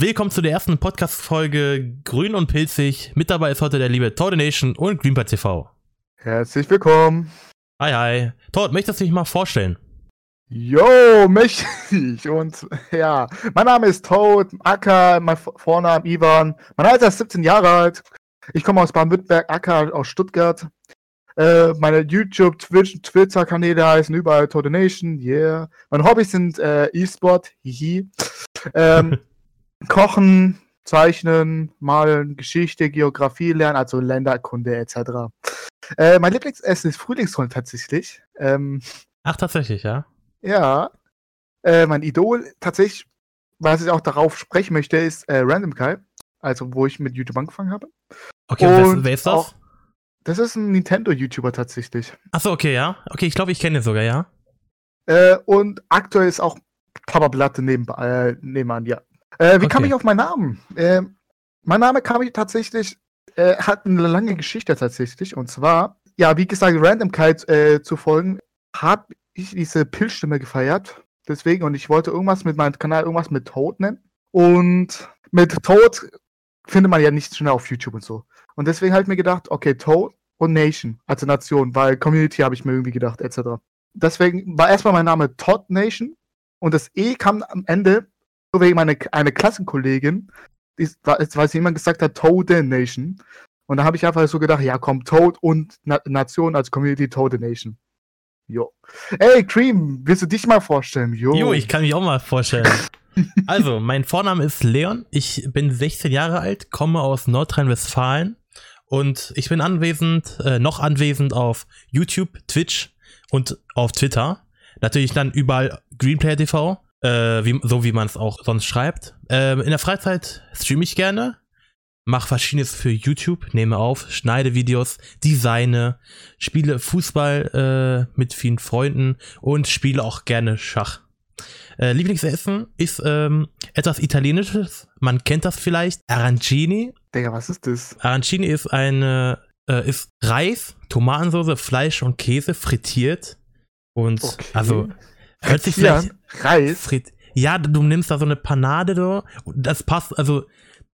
Willkommen zu der ersten Podcast-Folge Grün und Pilzig. Mit dabei ist heute der liebe Nation und Greenpad TV. Herzlich willkommen. Hi, hi. Todd, möchtest du dich mal vorstellen? Jo, mächtig. Und ja, mein Name ist Toad, Acker, mein Vorname Ivan. Mein Alter ist 17 Jahre alt. Ich komme aus Baden-Württemberg, Acker aus Stuttgart. Äh, meine YouTube, Twitch, Twitter-Kanäle heißen überall Nation, yeah. Meine Hobbys sind äh, E-Sport, hihi. Ähm, Kochen, Zeichnen, Malen, Geschichte, Geografie lernen, also Länderkunde etc. Äh, mein Lieblingsessen ist Frühlingsrollen tatsächlich. Ähm, Ach, tatsächlich, ja? Ja. Äh, mein Idol tatsächlich, was ich auch darauf sprechen möchte, ist äh, Random Kai. Also, wo ich mit YouTube angefangen habe. Okay, und wer ist das? Auch, das ist ein Nintendo-YouTuber tatsächlich. Achso, okay, ja. Okay, ich glaube, ich kenne ihn sogar, ja. Äh, und aktuell ist auch Papa Blatte neben, äh, nebenan, ja. Äh, wie okay. kam ich auf meinen Namen? Äh, mein Name kam ich tatsächlich, äh, hat eine lange Geschichte tatsächlich. Und zwar, ja, wie gesagt, Randomkeit äh, zu folgen, habe ich diese Pilzstimme gefeiert. Deswegen, und ich wollte irgendwas mit meinem Kanal, irgendwas mit Toad nennen. Und mit Toad findet man ja nicht schnell auf YouTube und so. Und deswegen habe ich mir gedacht, okay, Toad und Nation, also Nation, weil Community habe ich mir irgendwie gedacht, etc. Deswegen war erstmal mein Name Todd Nation und das E kam am Ende nur wegen meiner eine Klassenkollegin, die, weil sie jemand gesagt hat, Toad Nation. Und da habe ich einfach so gedacht, ja komm, Toad und Na Nation als Community Toad Nation. Jo. Ey, Cream, willst du dich mal vorstellen? Jo, jo ich kann mich auch mal vorstellen. also, mein Vorname ist Leon. Ich bin 16 Jahre alt, komme aus Nordrhein-Westfalen und ich bin anwesend, äh, noch anwesend auf YouTube, Twitch und auf Twitter. Natürlich dann überall Greenplayer TV äh, wie, so wie man es auch sonst schreibt. Äh, in der Freizeit streame ich gerne, mache verschiedenes für YouTube, nehme auf, schneide Videos, designe, spiele Fußball äh, mit vielen Freunden und spiele auch gerne Schach. Äh, Lieblingsessen ist ähm, etwas Italienisches. Man kennt das vielleicht. Arancini. Digga, was ist das? Arancini ist eine äh, ist Reis, Tomatensauce, Fleisch und Käse frittiert. Und okay. also Hört sich vielleicht. Reis? Frit ja, du nimmst da so eine Panade so. Das passt, also,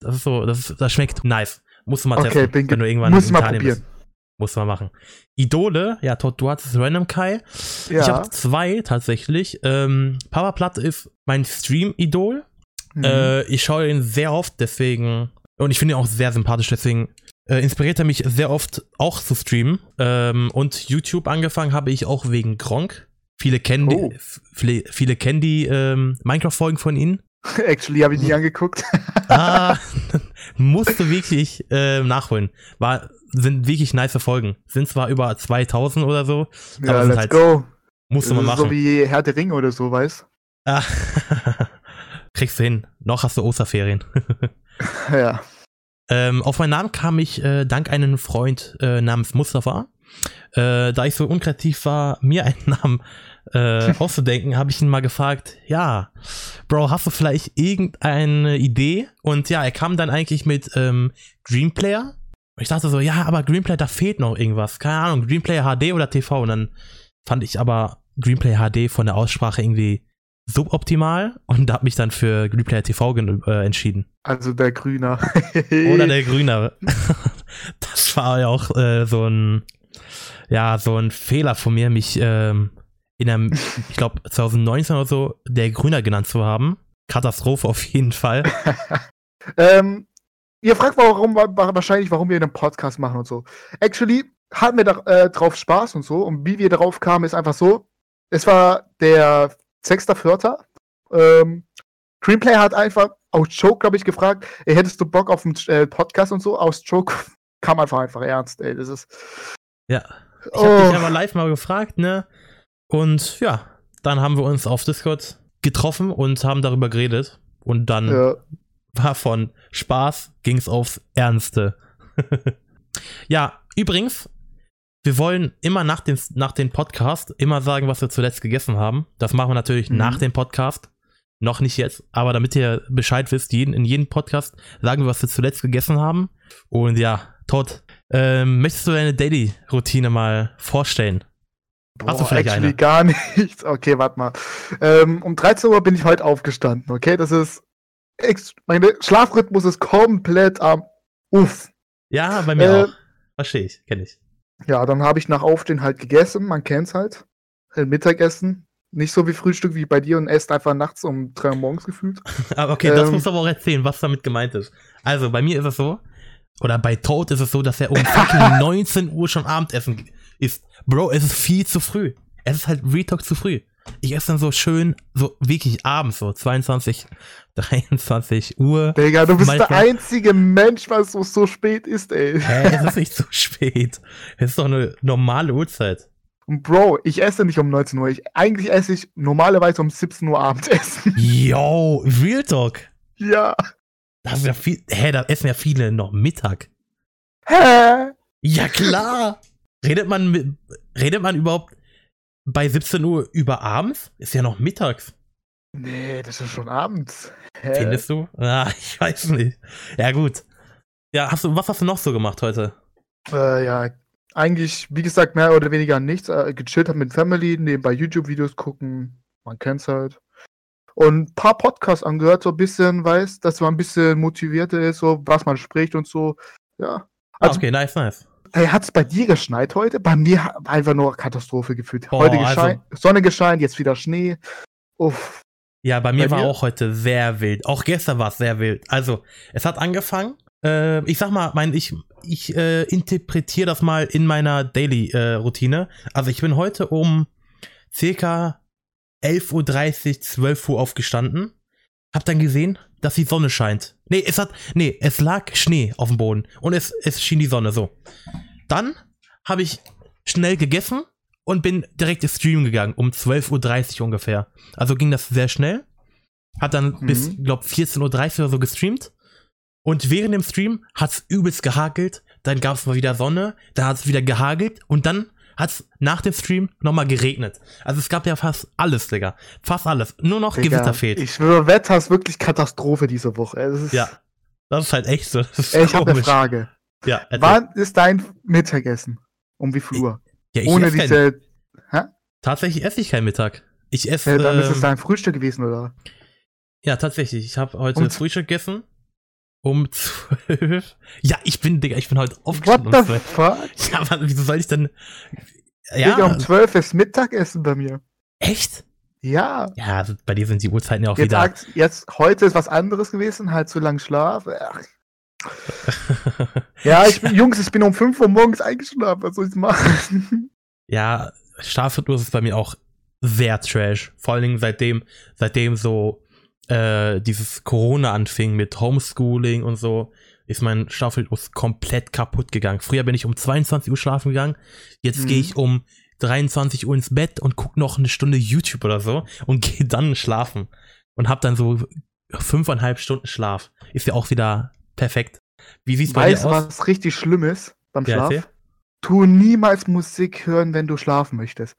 das ist so, das, das schmeckt nice. Musst du mal okay, testen, bin wenn du irgendwann muss in mal probieren. bist. Musst du mal machen. Idole, ja, du hattest Random Kai. Ja. Ich habe zwei tatsächlich. Ähm, Papa Platt ist mein Stream-Idol. Mhm. Äh, ich schaue ihn sehr oft, deswegen. Und ich finde ihn auch sehr sympathisch, deswegen äh, inspiriert er mich sehr oft auch zu streamen. Ähm, und YouTube angefangen habe ich auch wegen Gronk. Viele kennen oh. die, viele, viele kennen die ähm, Minecraft-Folgen von ihnen. Actually habe ich nie angeguckt. ah, musst du wirklich äh, nachholen. War, sind wirklich nice Folgen. Sind zwar über 2000 oder so. Ja, aber let's halt, go. Musst du mal machen. So wie Herr der Ringe oder so, weißt ah, Kriegst du hin. Noch hast du Osterferien. ja. Ähm, auf meinen Namen kam ich äh, dank einem Freund äh, namens Mustafa äh, da ich so unkreativ war, mir einen Namen äh, auszudenken, habe ich ihn mal gefragt, ja, Bro, hast du vielleicht irgendeine Idee? Und ja, er kam dann eigentlich mit ähm, Greenplayer. Und ich dachte so, ja, aber Greenplayer, da fehlt noch irgendwas. Keine Ahnung, Greenplayer HD oder TV. Und dann fand ich aber Greenplayer HD von der Aussprache irgendwie suboptimal und habe mich dann für Greenplayer TV äh, entschieden. Also der Grüner. Oder der Grüner. das war ja auch äh, so ein ja, so ein Fehler von mir, mich ähm, in einem, ich glaube 2019 oder so, der Grüner genannt zu haben. Katastrophe auf jeden Fall. ähm, ihr fragt warum, wahrscheinlich, warum wir einen Podcast machen und so. Actually hatten wir da, äh, drauf Spaß und so. Und wie wir darauf kamen, ist einfach so. Es war der 6.4. Ähm, Screenplay hat einfach aus Choke, glaube ich, gefragt, ey, hättest du Bock auf einen äh, Podcast und so? Aus Choke kam einfach einfach ernst, ey. Das ist. Ja. Ich habe oh. dich aber live mal gefragt, ne? Und ja, dann haben wir uns auf Discord getroffen und haben darüber geredet. Und dann ja. war von Spaß ging es aufs Ernste. ja, übrigens, wir wollen immer nach dem, nach dem Podcast immer sagen, was wir zuletzt gegessen haben. Das machen wir natürlich mhm. nach dem Podcast. Noch nicht jetzt, aber damit ihr Bescheid wisst, jeden, in jedem Podcast sagen wir, was wir zuletzt gegessen haben. Und ja, Todd, ähm, möchtest du deine Daily-Routine mal vorstellen? Boah, Hast du vielleicht actually eine? gar nichts. Okay, warte mal. Ähm, um 13 Uhr bin ich heute aufgestanden, okay? Das ist meine Schlafrhythmus ist komplett am Uff. Ja, bei mir äh, auch. Verstehe ich, kenne ich. Ja, dann habe ich nach Aufstehen halt gegessen, man kennt's halt. Äh, Mittagessen. Nicht so wie Frühstück wie bei dir und esst einfach nachts um drei Uhr morgens gefühlt. aber okay, ähm, das musst du aber auch erzählen, was damit gemeint ist. Also, bei mir ist es so, oder bei Toad ist es so, dass er um 19 Uhr schon Abendessen isst. Bro, es ist viel zu früh. Es ist halt Retalk zu früh. Ich esse dann so schön, so wirklich abends, so 22, 23 Uhr. Digga, du bist manchmal. der einzige Mensch, was so, so spät ist, ey. Hä, es ist nicht so spät. Es ist doch eine normale Uhrzeit. Und Bro, ich esse nicht um 19 Uhr. Ich, eigentlich esse ich normalerweise um 17 Uhr Abendessen. Yo, Real Talk. Ja. Das ist ja viel. Hä, da essen ja viele noch Mittag. Hä? Ja, klar. redet man mit, redet man überhaupt bei 17 Uhr über abends? Ist ja noch mittags. Nee, das ist schon abends. Hä? Findest du? Ah, ich weiß nicht. Ja, gut. Ja, hast du, was hast du noch so gemacht heute? Äh, ja, eigentlich, wie gesagt, mehr oder weniger nichts. Äh, gechillt hat mit Family, nebenbei YouTube-Videos gucken. Man kennt's halt. Und ein paar Podcasts angehört, so ein bisschen, weiß, dass man ein bisschen motivierter ist, so was man spricht und so. Ja. Also, okay, nice, nice. Hey, hat es bei dir geschneit heute? Bei mir einfach nur Katastrophe gefühlt. Boah, heute geschein, also, Sonne gescheint, jetzt wieder Schnee. Uff. Ja, bei mir bei war dir? auch heute sehr wild. Auch gestern war es sehr wild. Also, es hat angefangen. Äh, ich sag mal, mein, ich, ich äh, interpretiere das mal in meiner Daily-Routine. Äh, also, ich bin heute um circa 11.30 Uhr, 12 Uhr aufgestanden. Hab dann gesehen, dass die Sonne scheint. Nee, es hat, nee, es lag Schnee auf dem Boden und es, es schien die Sonne so. Dann habe ich schnell gegessen und bin direkt ins Stream gegangen, um 12.30 Uhr ungefähr. Also ging das sehr schnell. Hat dann mhm. bis, glaub, 14.30 Uhr oder so gestreamt. Und während dem Stream hat's übelst gehagelt. Dann gab's mal wieder Sonne, dann hat's wieder gehagelt und dann hat es nach dem Stream nochmal geregnet. Also es gab ja fast alles, Digga. Fast alles. Nur noch Digga, Gewitter fehlt. Ich schwöre, Wetter ist wirklich Katastrophe diese Woche. Ist ja. Das ist halt echt so. Ich habe eine Frage. Ja, Wann ist dein Mittagessen? Um wie viel Uhr? Ja, ich Ohne diese. Hä? Tatsächlich esse ich keinen Mittag. Ich esse. Ja, dann ist es ähm, dein Frühstück gewesen, oder? Ja, tatsächlich. Ich habe heute Und? Frühstück gegessen. Um zwölf. Ja, ich bin, Digga, ich bin heute aufgestanden. What the fuck? Ja, aber wieso soll ich denn. Ja. Digga, um zwölf ist Mittagessen bei mir. Echt? Ja. Ja, also bei dir sind die Uhrzeiten ja auch jetzt wieder. jetzt, heute ist was anderes gewesen, halt zu lang Schlaf. ja, ich bin, Jungs, ich bin um 5 Uhr morgens eingeschlafen. Was soll ich machen? Ja, Schlafrhythmus ist bei mir auch sehr trash. Vor allen Dingen seitdem, seitdem so äh, dieses Corona anfing mit Homeschooling und so, ist mein Schlafrhythmus komplett kaputt gegangen. Früher bin ich um 22 Uhr schlafen gegangen, jetzt mhm. gehe ich um 23 Uhr ins Bett und gucke noch eine Stunde YouTube oder so und gehe dann schlafen und hab dann so fünfeinhalb Stunden Schlaf. Ist ja auch wieder perfekt. Wie sieht's bei weißt, dir aus? was richtig schlimm ist beim Schlaf? Ja, tu niemals Musik hören, wenn du schlafen möchtest.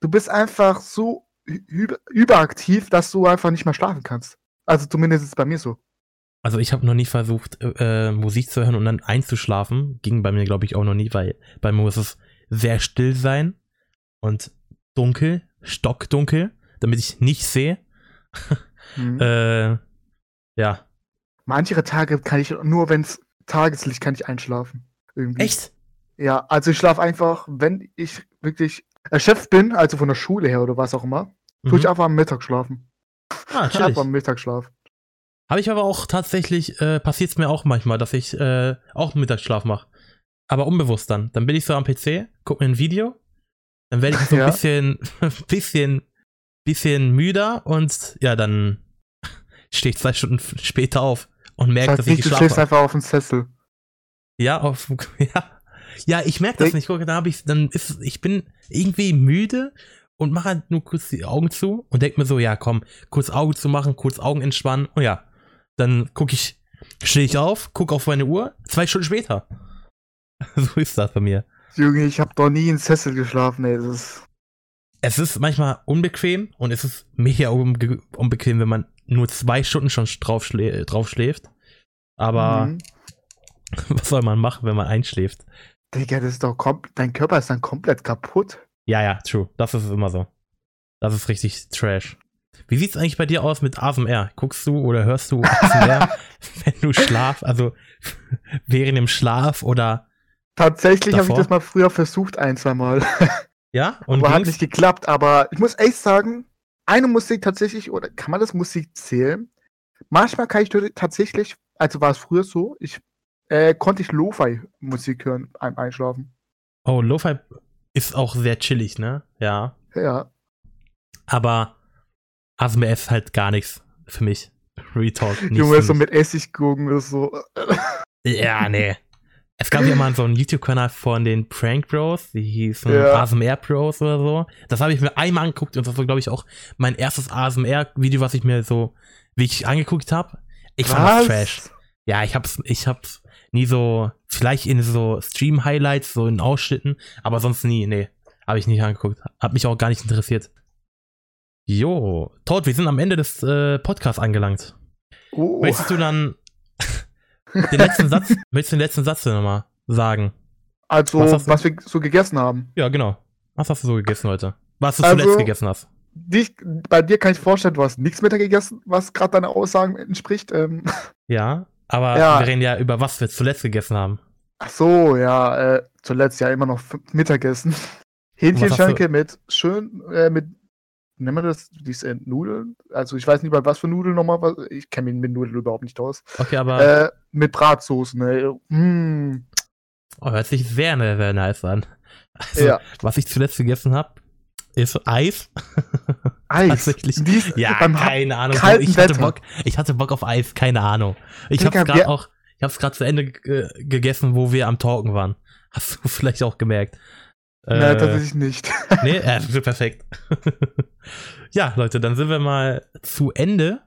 Du bist einfach so überaktiv, dass du einfach nicht mehr schlafen kannst. Also zumindest ist es bei mir so. Also ich habe noch nie versucht, äh, Musik zu hören und dann einzuschlafen. Ging bei mir, glaube ich, auch noch nie, weil bei mir muss es sehr still sein und dunkel, stockdunkel, damit ich nicht sehe. Mhm. äh, ja. Manche Tage kann ich nur, wenn es Tageslicht kann ich einschlafen. Irgendwie. Echt? Ja, also ich schlafe einfach, wenn ich wirklich erschöpft bin, also von der Schule her oder was auch immer, mhm. tue ich mhm. einfach am Mittag schlafen. Ah, chillig. Einfach am Mittagsschlaf. Habe ich aber auch tatsächlich, äh, passiert es mir auch manchmal, dass ich äh, auch Mittagsschlaf mache. Aber unbewusst dann. Dann bin ich so am PC, gucke mir ein Video, dann werde ich so ein ja. bisschen, bisschen, bisschen müder und ja, dann stehe ich zwei Stunden später auf und merke, das heißt dass ich geschlafen habe. Du stehst einfach auf dem Sessel. Ja, auf, ja. Ja, ich merke das nicht. Guck, da habe ich, dann ist, ich bin irgendwie müde und mache halt nur kurz die Augen zu und denke mir so, ja, komm, kurz Augen zu machen, kurz Augen entspannen. Und ja, dann gucke ich, stehe ich auf, gucke auf meine Uhr, zwei Stunden später. so ist das bei mir. Junge, ich habe doch nie in Sessel geschlafen, ey. Das ist es ist manchmal unbequem und es ist mega unbe unbequem, wenn man nur zwei Stunden schon drauf, schlä drauf schläft. Aber mhm. was soll man machen, wenn man einschläft? Digga, das ist doch dein Körper ist dann komplett kaputt. Ja, ja, true. Das ist immer so. Das ist richtig Trash. Wie sieht's eigentlich bei dir aus mit ASMR? Guckst du oder hörst du ASMR, wenn du schlaf, also während dem Schlaf oder Tatsächlich habe ich das mal früher versucht, ein, zwei Mal. Ja, und aber hat nicht geklappt. Aber ich muss echt sagen, eine Musik tatsächlich, oder kann man das Musik zählen? Manchmal kann ich tatsächlich, also war es früher so, ich äh, konnte ich Lo-Fi-Musik hören beim Einschlafen. Oh, Lo-Fi ist auch sehr chillig, ne? Ja. Ja. Aber ASMR ist halt gar nichts für mich. Retalk. Junge, so mit Essiggurken oder so. Ja, nee. Es gab ja mal so einen YouTube-Kanal von den Prank Bros, die hießen ja. ASMR Bros oder so. Das habe ich mir einmal angeguckt und das war, glaube ich, auch mein erstes ASMR-Video, was ich mir so wirklich angeguckt habe. Ich was? fand das trash. Ja, ich hab's, ich hab's nie so, vielleicht in so Stream-Highlights, so in Ausschnitten, aber sonst nie, nee. Habe ich nicht angeguckt. Hat mich auch gar nicht interessiert. Jo, Todd, wir sind am Ende des äh, Podcasts angelangt. Oh. Möchtest du dann den letzten Satz, möchtest du den letzten Satz nochmal sagen? Also, was, was, wir so gegessen haben. Ja, genau. Was hast du so gegessen heute? Was du also, zuletzt gegessen hast? Dich, bei dir kann ich vorstellen, du hast nichts mehr gegessen, was gerade deine Aussagen entspricht. Ähm. Ja, aber ja. wir reden ja über was wir zuletzt gegessen haben. Ach so, ja, äh, zuletzt ja immer noch Mittagessen. Hähnchenschanke mit schön, äh, mit nennen wir das, diese Nudeln? Also ich weiß nicht mal, was für Nudeln nochmal, ich kenne mich mit Nudeln überhaupt nicht aus. Okay, aber. Äh, mit Bratsoßen, ne? Mm. Oh, hört sich sehr, sehr nice an. Also, ja. was ich zuletzt gegessen habe, ist Eis. Eis? Tatsächlich. Dies, ja, keine Ahnung. Ich hatte, Bock, ich hatte Bock auf Eis, keine Ahnung. Ich habe gerade auch, ich habe es gerade zu Ende gegessen, wo wir am Talken waren. Hast du vielleicht auch gemerkt. Nein, äh, tatsächlich nicht. nee, äh, perfekt. ja, Leute, dann sind wir mal zu Ende.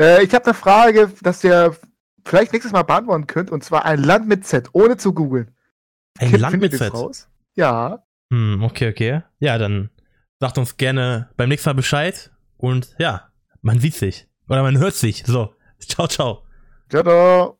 Äh, ich habe eine Frage, dass ihr vielleicht nächstes Mal beantworten könnt, und zwar ein Land mit Z, ohne zu googeln. Ein kind, Land mit Z? Raus? Ja. Hm, okay, okay. Ja, dann sagt uns gerne beim nächsten Mal Bescheid. Und ja, man sieht sich. Oder man hört sich. So, ciao, ciao. Ciao, ciao.